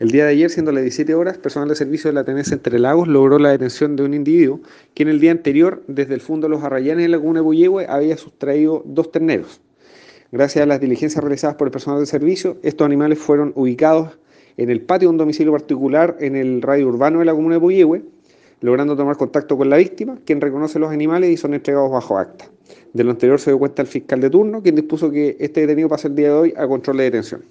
El día de ayer, siendo las 17 horas, personal de servicio de la Tenencia Entre Lagos logró la detención de un individuo que en el día anterior, desde el fondo de los Arrayanes en la comuna de Puyehue, había sustraído dos terneros. Gracias a las diligencias realizadas por el personal de servicio, estos animales fueron ubicados en el patio de un domicilio particular en el radio urbano de la comuna de Puyehue, logrando tomar contacto con la víctima, quien reconoce los animales y son entregados bajo acta. De lo anterior se dio cuenta el fiscal de turno, quien dispuso que este detenido pase el día de hoy a control de detención.